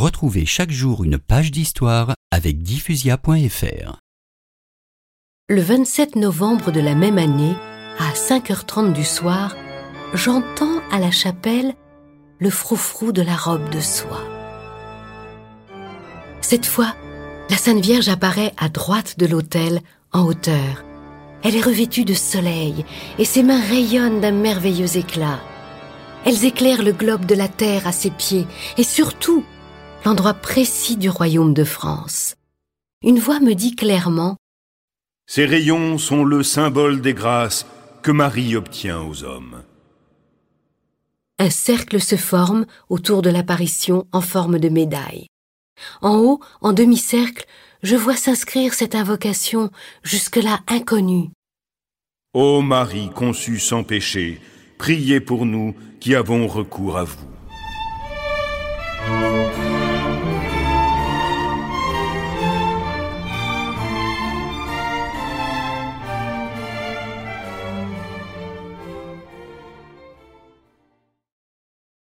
Retrouvez chaque jour une page d'histoire avec diffusia.fr. Le 27 novembre de la même année, à 5h30 du soir, j'entends à la chapelle le froufrou de la robe de soie. Cette fois, la Sainte Vierge apparaît à droite de l'autel, en hauteur. Elle est revêtue de soleil et ses mains rayonnent d'un merveilleux éclat. Elles éclairent le globe de la terre à ses pieds et surtout l'endroit précis du royaume de France. Une voix me dit clairement Ces rayons sont le symbole des grâces que Marie obtient aux hommes. Un cercle se forme autour de l'apparition en forme de médaille. En haut, en demi-cercle, je vois s'inscrire cette invocation jusque-là inconnue. Ô Marie conçue sans péché, priez pour nous qui avons recours à vous.